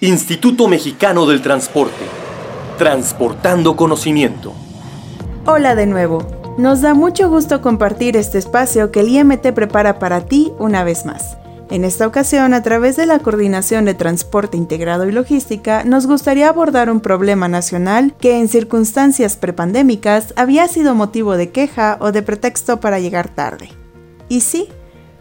Instituto Mexicano del Transporte. Transportando conocimiento. Hola de nuevo. Nos da mucho gusto compartir este espacio que el IMT prepara para ti una vez más. En esta ocasión, a través de la Coordinación de Transporte Integrado y Logística, nos gustaría abordar un problema nacional que en circunstancias prepandémicas había sido motivo de queja o de pretexto para llegar tarde. Y sí,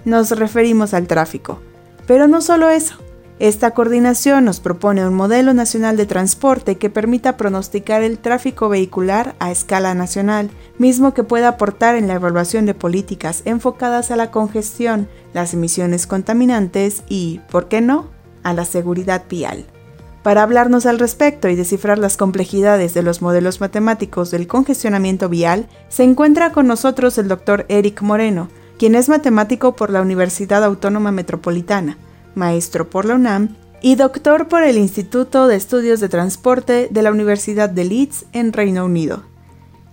nos referimos al tráfico. Pero no solo eso. Esta coordinación nos propone un modelo nacional de transporte que permita pronosticar el tráfico vehicular a escala nacional, mismo que pueda aportar en la evaluación de políticas enfocadas a la congestión, las emisiones contaminantes y, ¿por qué no?, a la seguridad vial. Para hablarnos al respecto y descifrar las complejidades de los modelos matemáticos del congestionamiento vial, se encuentra con nosotros el doctor Eric Moreno, quien es matemático por la Universidad Autónoma Metropolitana maestro por la UNAM y doctor por el Instituto de Estudios de Transporte de la Universidad de Leeds en Reino Unido.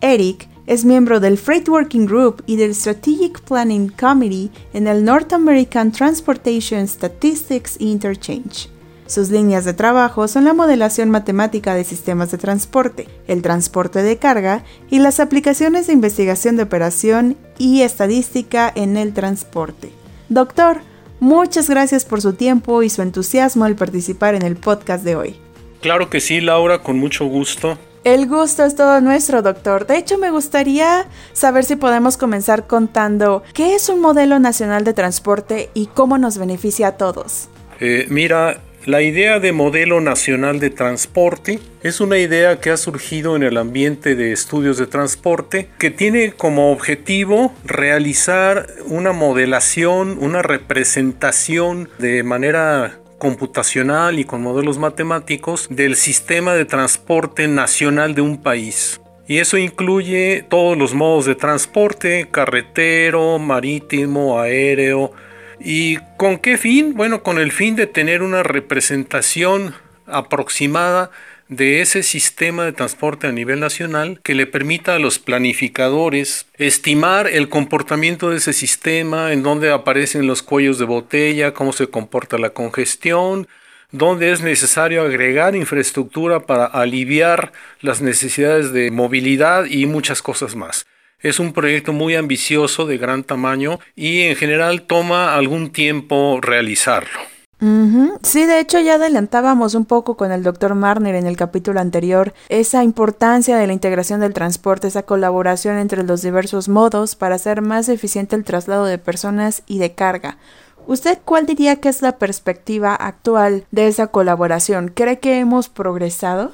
Eric es miembro del Freight Working Group y del Strategic Planning Committee en el North American Transportation Statistics Interchange. Sus líneas de trabajo son la modelación matemática de sistemas de transporte, el transporte de carga y las aplicaciones de investigación de operación y estadística en el transporte. Doctor, Muchas gracias por su tiempo y su entusiasmo al participar en el podcast de hoy. Claro que sí, Laura, con mucho gusto. El gusto es todo nuestro, doctor. De hecho, me gustaría saber si podemos comenzar contando qué es un modelo nacional de transporte y cómo nos beneficia a todos. Eh, mira, la idea de modelo nacional de transporte es una idea que ha surgido en el ambiente de estudios de transporte que tiene como objetivo realizar una modelación, una representación de manera computacional y con modelos matemáticos del sistema de transporte nacional de un país. Y eso incluye todos los modos de transporte, carretero, marítimo, aéreo, ¿Y con qué fin? Bueno, con el fin de tener una representación aproximada de ese sistema de transporte a nivel nacional que le permita a los planificadores estimar el comportamiento de ese sistema, en dónde aparecen los cuellos de botella, cómo se comporta la congestión, dónde es necesario agregar infraestructura para aliviar las necesidades de movilidad y muchas cosas más. Es un proyecto muy ambicioso, de gran tamaño y en general toma algún tiempo realizarlo. Sí, de hecho ya adelantábamos un poco con el doctor Marner en el capítulo anterior esa importancia de la integración del transporte, esa colaboración entre los diversos modos para hacer más eficiente el traslado de personas y de carga. ¿Usted cuál diría que es la perspectiva actual de esa colaboración? ¿Cree que hemos progresado?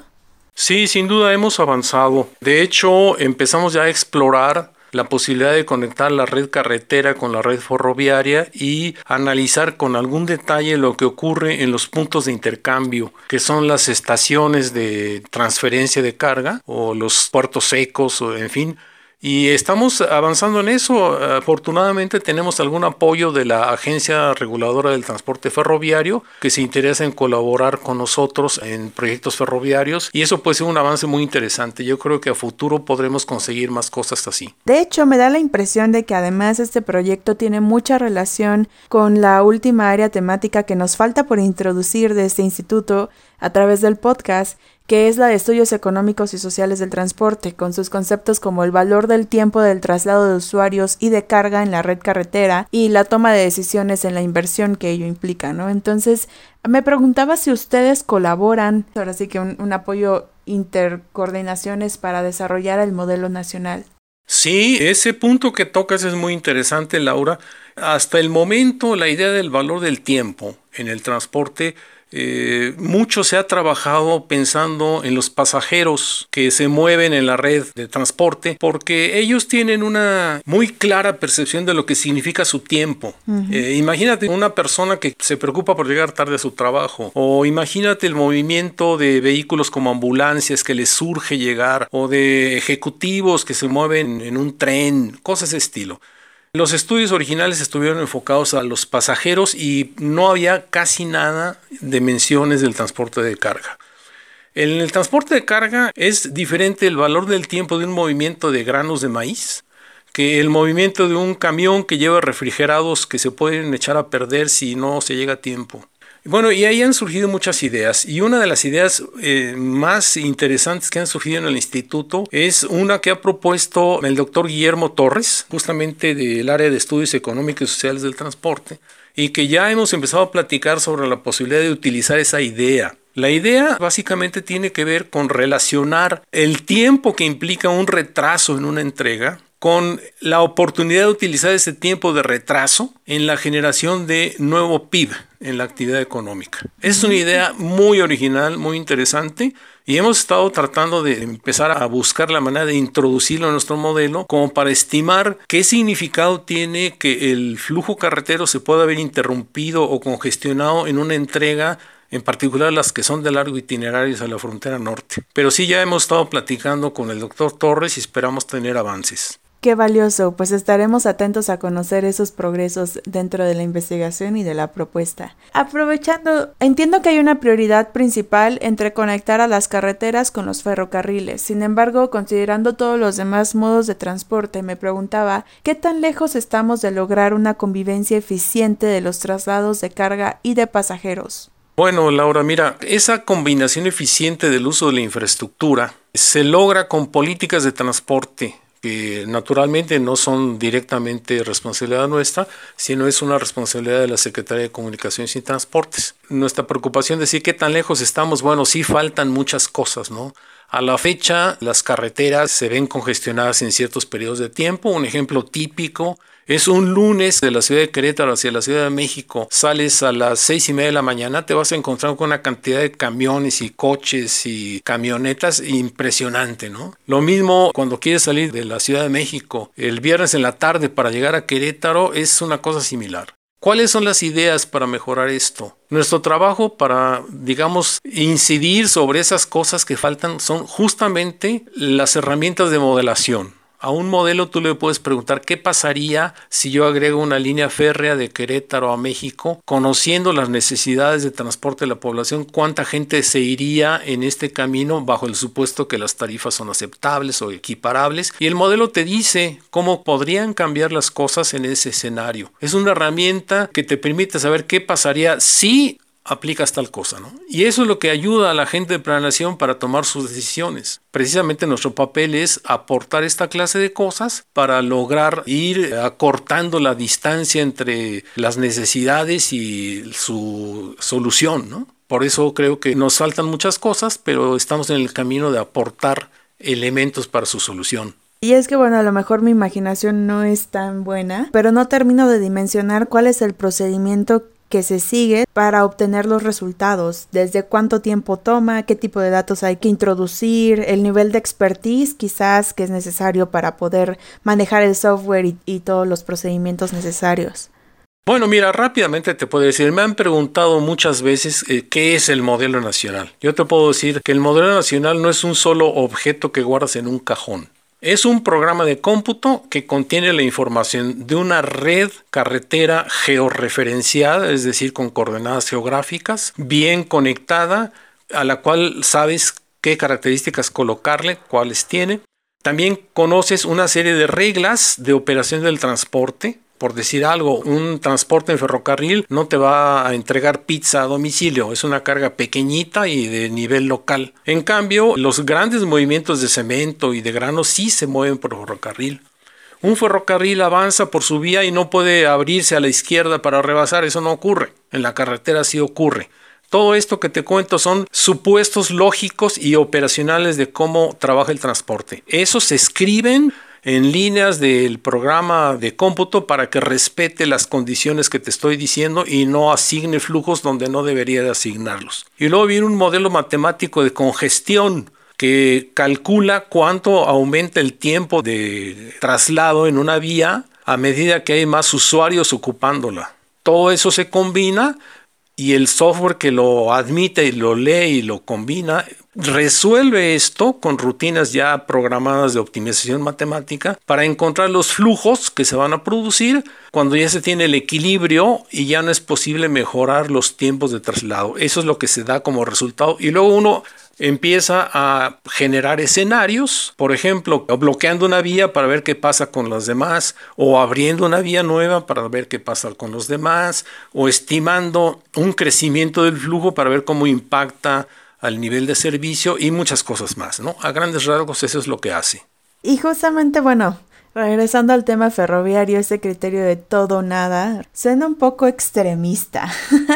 Sí, sin duda hemos avanzado. De hecho, empezamos ya a explorar la posibilidad de conectar la red carretera con la red ferroviaria y analizar con algún detalle lo que ocurre en los puntos de intercambio, que son las estaciones de transferencia de carga o los puertos secos, o en fin, y estamos avanzando en eso. Afortunadamente tenemos algún apoyo de la Agencia Reguladora del Transporte Ferroviario que se interesa en colaborar con nosotros en proyectos ferroviarios y eso puede ser un avance muy interesante. Yo creo que a futuro podremos conseguir más cosas así. De hecho, me da la impresión de que además este proyecto tiene mucha relación con la última área temática que nos falta por introducir de este instituto a través del podcast que es la de estudios económicos y sociales del transporte, con sus conceptos como el valor del tiempo del traslado de usuarios y de carga en la red carretera y la toma de decisiones en la inversión que ello implica, ¿no? Entonces, me preguntaba si ustedes colaboran, ahora sí que un, un apoyo intercoordinaciones para desarrollar el modelo nacional. Sí, ese punto que tocas es muy interesante, Laura. Hasta el momento, la idea del valor del tiempo en el transporte eh, mucho se ha trabajado pensando en los pasajeros que se mueven en la red de transporte porque ellos tienen una muy clara percepción de lo que significa su tiempo. Eh, imagínate una persona que se preocupa por llegar tarde a su trabajo o imagínate el movimiento de vehículos como ambulancias que les surge llegar o de ejecutivos que se mueven en un tren, cosas de estilo. Los estudios originales estuvieron enfocados a los pasajeros y no había casi nada de menciones del transporte de carga. En el transporte de carga es diferente el valor del tiempo de un movimiento de granos de maíz que el movimiento de un camión que lleva refrigerados que se pueden echar a perder si no se llega a tiempo. Bueno, y ahí han surgido muchas ideas y una de las ideas eh, más interesantes que han surgido en el instituto es una que ha propuesto el doctor Guillermo Torres, justamente del área de estudios económicos y sociales del transporte, y que ya hemos empezado a platicar sobre la posibilidad de utilizar esa idea. La idea básicamente tiene que ver con relacionar el tiempo que implica un retraso en una entrega con la oportunidad de utilizar ese tiempo de retraso en la generación de nuevo PIB en la actividad económica. Es una idea muy original, muy interesante y hemos estado tratando de empezar a buscar la manera de introducirlo en nuestro modelo como para estimar qué significado tiene que el flujo carretero se pueda haber interrumpido o congestionado en una entrega en particular las que son de largo itinerario a la frontera norte. Pero sí ya hemos estado platicando con el doctor Torres y esperamos tener avances. Qué valioso, pues estaremos atentos a conocer esos progresos dentro de la investigación y de la propuesta. Aprovechando, entiendo que hay una prioridad principal entre conectar a las carreteras con los ferrocarriles. Sin embargo, considerando todos los demás modos de transporte, me preguntaba qué tan lejos estamos de lograr una convivencia eficiente de los traslados de carga y de pasajeros. Bueno, Laura, mira, esa combinación eficiente del uso de la infraestructura se logra con políticas de transporte que naturalmente no son directamente responsabilidad nuestra, sino es una responsabilidad de la Secretaría de Comunicaciones y Transportes. Nuestra preocupación de decir qué tan lejos estamos, bueno, sí faltan muchas cosas, ¿no? A la fecha, las carreteras se ven congestionadas en ciertos periodos de tiempo. Un ejemplo típico es un lunes de la ciudad de Querétaro hacia la Ciudad de México. Sales a las seis y media de la mañana, te vas a encontrar con una cantidad de camiones y coches y camionetas impresionante, ¿no? Lo mismo cuando quieres salir de la Ciudad de México el viernes en la tarde para llegar a Querétaro es una cosa similar. ¿Cuáles son las ideas para mejorar esto? Nuestro trabajo para, digamos, incidir sobre esas cosas que faltan son justamente las herramientas de modelación. A un modelo tú le puedes preguntar qué pasaría si yo agrego una línea férrea de Querétaro a México, conociendo las necesidades de transporte de la población, cuánta gente se iría en este camino bajo el supuesto que las tarifas son aceptables o equiparables. Y el modelo te dice cómo podrían cambiar las cosas en ese escenario. Es una herramienta que te permite saber qué pasaría si aplicas tal cosa, ¿no? Y eso es lo que ayuda a la gente de planeación para tomar sus decisiones. Precisamente nuestro papel es aportar esta clase de cosas para lograr ir acortando la distancia entre las necesidades y su solución, ¿no? Por eso creo que nos faltan muchas cosas, pero estamos en el camino de aportar elementos para su solución. Y es que bueno, a lo mejor mi imaginación no es tan buena, pero no termino de dimensionar cuál es el procedimiento que se sigue para obtener los resultados, desde cuánto tiempo toma, qué tipo de datos hay que introducir, el nivel de expertise quizás que es necesario para poder manejar el software y, todos los procedimientos necesarios. Bueno, mira, rápidamente te puedo decir, me han preguntado muchas veces eh, qué es el modelo nacional. Yo te puedo decir que el modelo nacional no es un solo objeto que guardas en un cajón. Es un programa de cómputo que contiene la información de una red carretera georreferenciada, es decir, con coordenadas geográficas, bien conectada, a la cual sabes qué características colocarle, cuáles tiene. También conoces una serie de reglas de operación del transporte, por decir algo, un transporte en ferrocarril no te va a entregar pizza a domicilio, es una carga pequeñita y de nivel local. En cambio, los grandes movimientos de cemento y de grano sí se mueven por ferrocarril. Un ferrocarril avanza por su vía y no puede abrirse a la izquierda para rebasar, eso no ocurre. En la carretera sí ocurre. Todo esto que te cuento son supuestos lógicos y operacionales de cómo trabaja el transporte. Esos se escriben en líneas del programa de cómputo para que respete las condiciones que te estoy diciendo y no asigne flujos donde no debería de asignarlos. Y luego viene un modelo matemático de congestión que calcula cuánto aumenta el tiempo de traslado en una vía a medida que hay más usuarios ocupándola. Todo eso se combina y el software que lo admite y lo lee y lo combina resuelve esto con rutinas ya programadas de optimización matemática para encontrar los flujos que se van a producir cuando ya se tiene el equilibrio y ya no es posible mejorar los tiempos de traslado. Eso es lo que se da como resultado y luego uno empieza a generar escenarios, por ejemplo, bloqueando una vía para ver qué pasa con las demás, o abriendo una vía nueva para ver qué pasa con los demás, o estimando un crecimiento del flujo para ver cómo impacta al nivel de servicio y muchas cosas más, ¿no? A grandes rasgos eso es lo que hace. Y justamente, bueno, Regresando al tema ferroviario, ese criterio de todo o nada suena un poco extremista.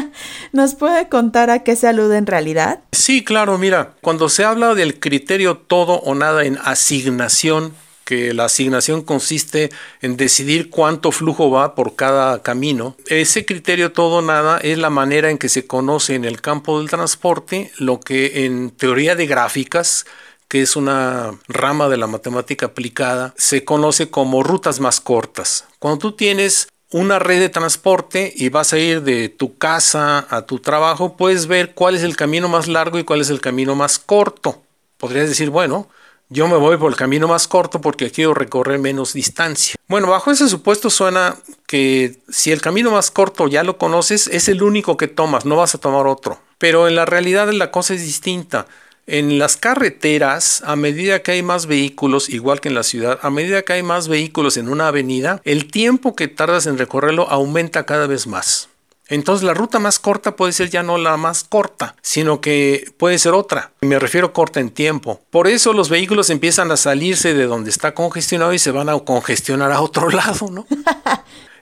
¿Nos puede contar a qué se alude en realidad? Sí, claro, mira, cuando se habla del criterio todo o nada en asignación, que la asignación consiste en decidir cuánto flujo va por cada camino. Ese criterio todo nada es la manera en que se conoce en el campo del transporte lo que en teoría de gráficas que es una rama de la matemática aplicada, se conoce como rutas más cortas. Cuando tú tienes una red de transporte y vas a ir de tu casa a tu trabajo, puedes ver cuál es el camino más largo y cuál es el camino más corto. Podrías decir, bueno, yo me voy por el camino más corto porque quiero recorrer menos distancia. Bueno, bajo ese supuesto suena que si el camino más corto ya lo conoces, es el único que tomas, no vas a tomar otro. Pero en la realidad la cosa es distinta. En las carreteras, a medida que hay más vehículos, igual que en la ciudad, a medida que hay más vehículos en una avenida, el tiempo que tardas en recorrerlo aumenta cada vez más. Entonces la ruta más corta puede ser ya no la más corta, sino que puede ser otra. Me refiero corta en tiempo. Por eso los vehículos empiezan a salirse de donde está congestionado y se van a congestionar a otro lado, ¿no?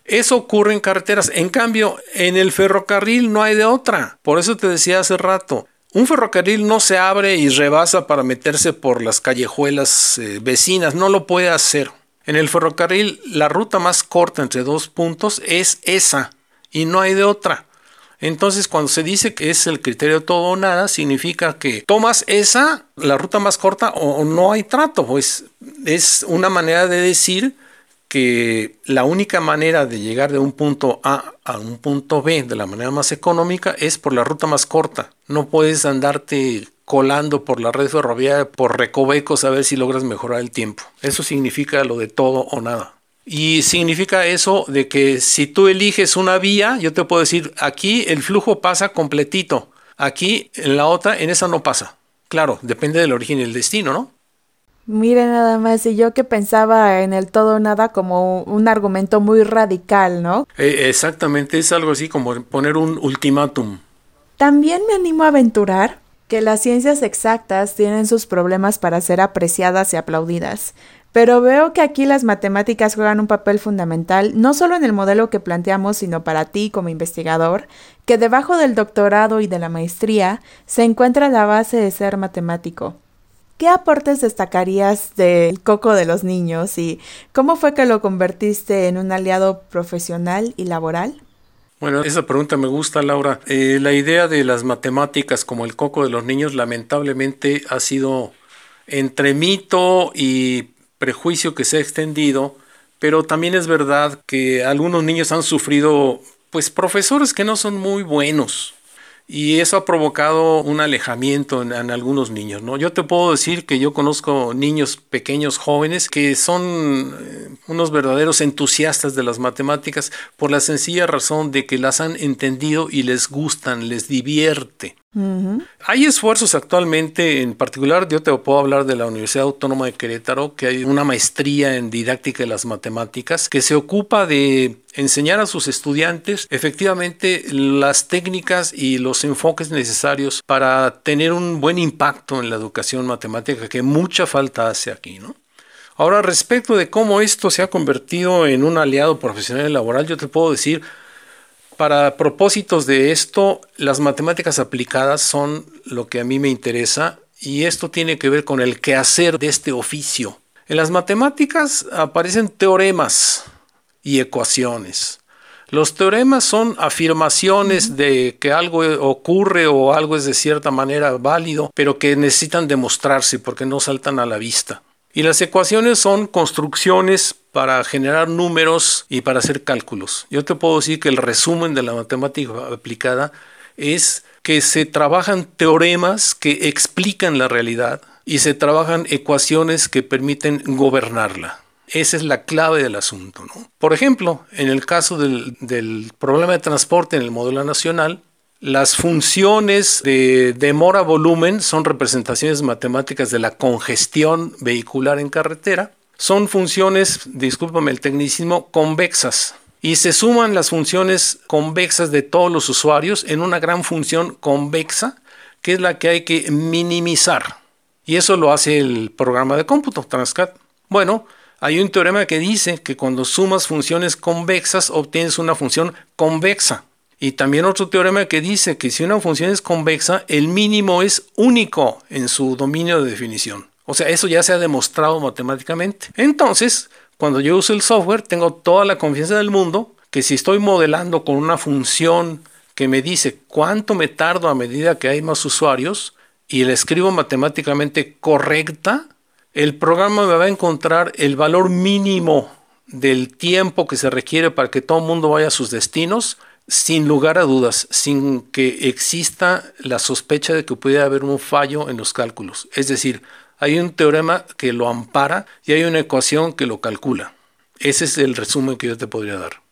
Eso ocurre en carreteras. En cambio, en el ferrocarril no hay de otra. Por eso te decía hace rato, un ferrocarril no se abre y rebasa para meterse por las callejuelas eh, vecinas, no lo puede hacer. En el ferrocarril la ruta más corta entre dos puntos es esa y no hay de otra. Entonces cuando se dice que es el criterio todo o nada, significa que tomas esa, la ruta más corta o no hay trato. Pues es una manera de decir que la única manera de llegar de un punto A a un punto B de la manera más económica es por la ruta más corta. No puedes andarte colando por la red ferroviaria, por recovecos a ver si logras mejorar el tiempo. Eso significa lo de todo o nada. Y significa eso de que si tú eliges una vía, yo te puedo decir, aquí el flujo pasa completito, aquí en la otra, en esa no pasa. Claro, depende del origen y el destino, ¿no? Mire nada más, y yo que pensaba en el todo o nada como un argumento muy radical, ¿no? Eh, exactamente, es algo así como poner un ultimátum. También me animo a aventurar que las ciencias exactas tienen sus problemas para ser apreciadas y aplaudidas, pero veo que aquí las matemáticas juegan un papel fundamental, no solo en el modelo que planteamos, sino para ti como investigador, que debajo del doctorado y de la maestría se encuentra la base de ser matemático. ¿Qué aportes destacarías del coco de los niños y cómo fue que lo convertiste en un aliado profesional y laboral? Bueno, esa pregunta me gusta, Laura. Eh, la idea de las matemáticas como el coco de los niños lamentablemente ha sido entre mito y prejuicio que se ha extendido, pero también es verdad que algunos niños han sufrido pues profesores que no son muy buenos y eso ha provocado un alejamiento en, algunos niños, ¿no? Yo te puedo decir que yo conozco niños pequeños, jóvenes, que son eh, unos verdaderos entusiastas de las matemáticas por la sencilla razón de que las han entendido y les gustan, les divierte. Hay esfuerzos actualmente, en particular yo te puedo hablar de la Universidad Autónoma de Querétaro, que hay una maestría en didáctica de las matemáticas que se ocupa de enseñar a sus estudiantes efectivamente las técnicas y los enfoques necesarios para tener un buen impacto en la educación matemática que mucha falta hace aquí, ¿no? Ahora, respecto de cómo esto se ha convertido en un aliado profesional y laboral, yo te puedo decir, para propósitos de esto, las matemáticas aplicadas son lo que a mí me interesa y esto tiene que ver con el quehacer de este oficio. En las matemáticas aparecen teoremas y ecuaciones. Los teoremas son afirmaciones de que algo ocurre o algo es de cierta manera válido, pero que necesitan demostrarse porque no saltan a la vista. Y las ecuaciones son construcciones para generar números y para hacer cálculos. Yo te puedo decir que el resumen de la matemática aplicada es que se trabajan teoremas que explican la realidad y se trabajan ecuaciones que permiten gobernarla. Esa es la clave del asunto. ¿no? Por ejemplo, en el caso del, del problema de transporte en el modelo nacional, Las funciones de demora-volumen son representaciones matemáticas de la congestión vehicular en carretera. Son funciones, discúlpame el tecnicismo, convexas. Y se suman las funciones convexas de todos los usuarios en una gran función convexa, que es la que hay que minimizar. Y eso lo hace el programa de cómputo, Transcat. Bueno, hay un teorema que dice que cuando sumas funciones convexas obtienes una función convexa. Y también otro teorema que dice que si una función es convexa, el mínimo es único en su dominio de definición. O sea, eso ya se ha demostrado matemáticamente. Entonces, cuando yo uso el software, tengo toda la confianza del mundo que si estoy modelando con una función que me dice cuánto me tardo a medida que hay más usuarios y la escribo matemáticamente correcta, el programa me va a encontrar el valor mínimo del tiempo que se requiere para que todo el mundo vaya a sus destinos sin lugar a dudas, sin que exista la sospecha de que pudiera haber un fallo en los cálculos. Es decir, hay un teorema que lo ampara y hay una ecuación que lo calcula. Ese es el resumen que yo te podría dar.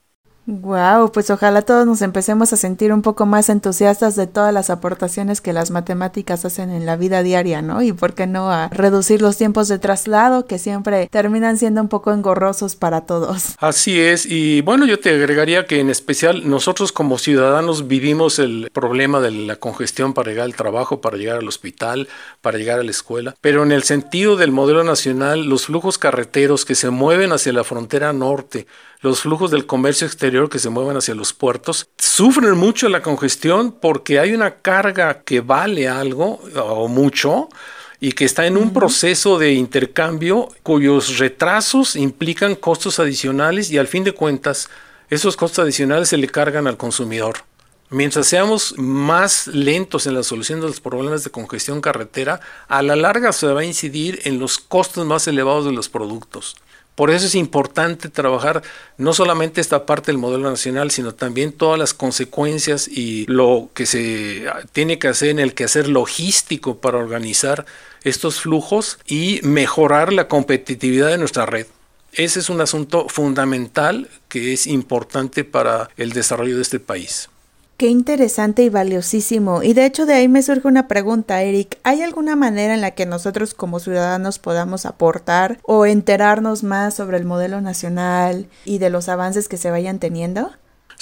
Wow, pues ojalá todos nos empecemos a sentir un poco más entusiastas de todas las aportaciones que las matemáticas hacen en la vida diaria, ¿no? Y por qué no a reducir los tiempos de traslado que siempre terminan siendo un poco engorrosos para todos. Así es, y bueno, yo te agregaría que en especial nosotros como ciudadanos vivimos el problema de la congestión para llegar al trabajo, para llegar al hospital, para llegar a la escuela, pero en el sentido del modelo nacional, los flujos carreteros que se mueven hacia la frontera norte, los flujos del comercio exterior que se mueven hacia los puertos, sufren mucho la congestión porque hay una carga que vale algo o mucho y que está en un proceso de intercambio cuyos retrasos implican costos adicionales y al fin de cuentas esos costos adicionales se le cargan al consumidor. Mientras seamos más lentos en la solución de los problemas de congestión carretera, a la larga se va a incidir en los costos más elevados de los productos. Por eso es importante trabajar no solamente esta parte del modelo nacional, sino también todas las consecuencias y lo que se tiene que hacer en el quehacer logístico para organizar estos flujos y mejorar la competitividad de nuestra red. Ese es un asunto fundamental que es importante para el desarrollo de este país. Qué interesante y valiosísimo. Y de hecho de ahí me surge una pregunta, Eric. ¿Hay alguna manera en la que nosotros como ciudadanos podamos aportar o enterarnos más sobre el modelo nacional y de los avances que se vayan teniendo?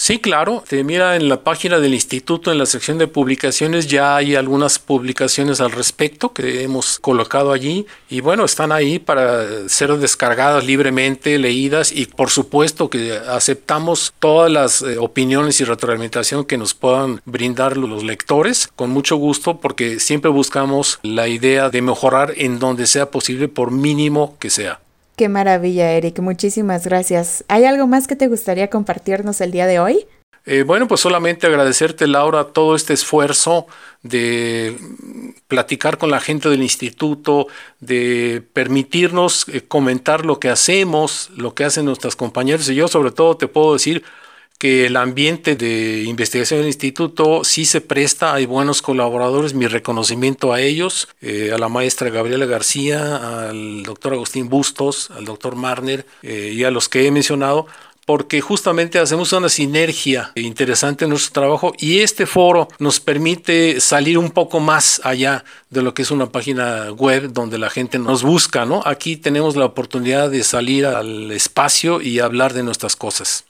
Sí, claro. Te mira en la página del instituto, en la sección de publicaciones, ya hay algunas publicaciones al respecto que hemos colocado allí y bueno, están ahí para ser descargadas libremente, leídas y por supuesto que aceptamos todas las eh, opiniones y retroalimentación que nos puedan brindar los lectores con mucho gusto porque siempre buscamos la idea de mejorar en donde sea posible por mínimo que sea. Qué maravilla, Eric. Muchísimas gracias. ¿Hay algo más que te gustaría compartirnos el día de hoy? Eh, bueno, pues solamente agradecerte, Laura, todo este esfuerzo de platicar con la gente del instituto, de permitirnos eh, comentar lo que hacemos, lo que hacen nuestras compañeros. Y yo sobre todo te puedo decir que el ambiente de investigación del instituto sí se presta, hay buenos colaboradores, mi reconocimiento a ellos, eh, a la maestra Gabriela García, al doctor Agustín Bustos, al doctor Marner eh, y a los que he mencionado, porque justamente hacemos una sinergia interesante en nuestro trabajo y este foro nos permite salir un poco más allá de lo que es una página web donde la gente nos busca, ¿no? Aquí tenemos la oportunidad de salir al espacio y hablar de nuestras cosas.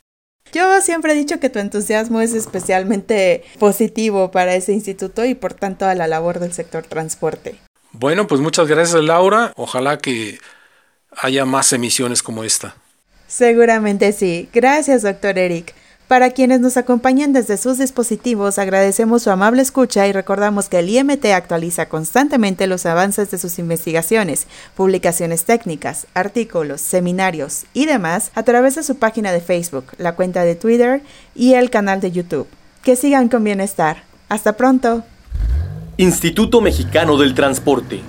Yo siempre he dicho que tu entusiasmo es especialmente positivo para ese instituto y por tanto a la labor del sector transporte. Bueno, pues muchas gracias Laura. Ojalá que haya más emisiones como esta. Seguramente sí. Gracias, doctor Eric. Para quienes nos acompañan desde sus dispositivos, agradecemos su amable escucha y recordamos que el IMT actualiza constantemente los avances de sus investigaciones, publicaciones técnicas, artículos, seminarios y demás a través de su página de Facebook, la cuenta de Twitter y el canal de YouTube. Que sigan con bienestar. Hasta pronto. Instituto Mexicano del Transporte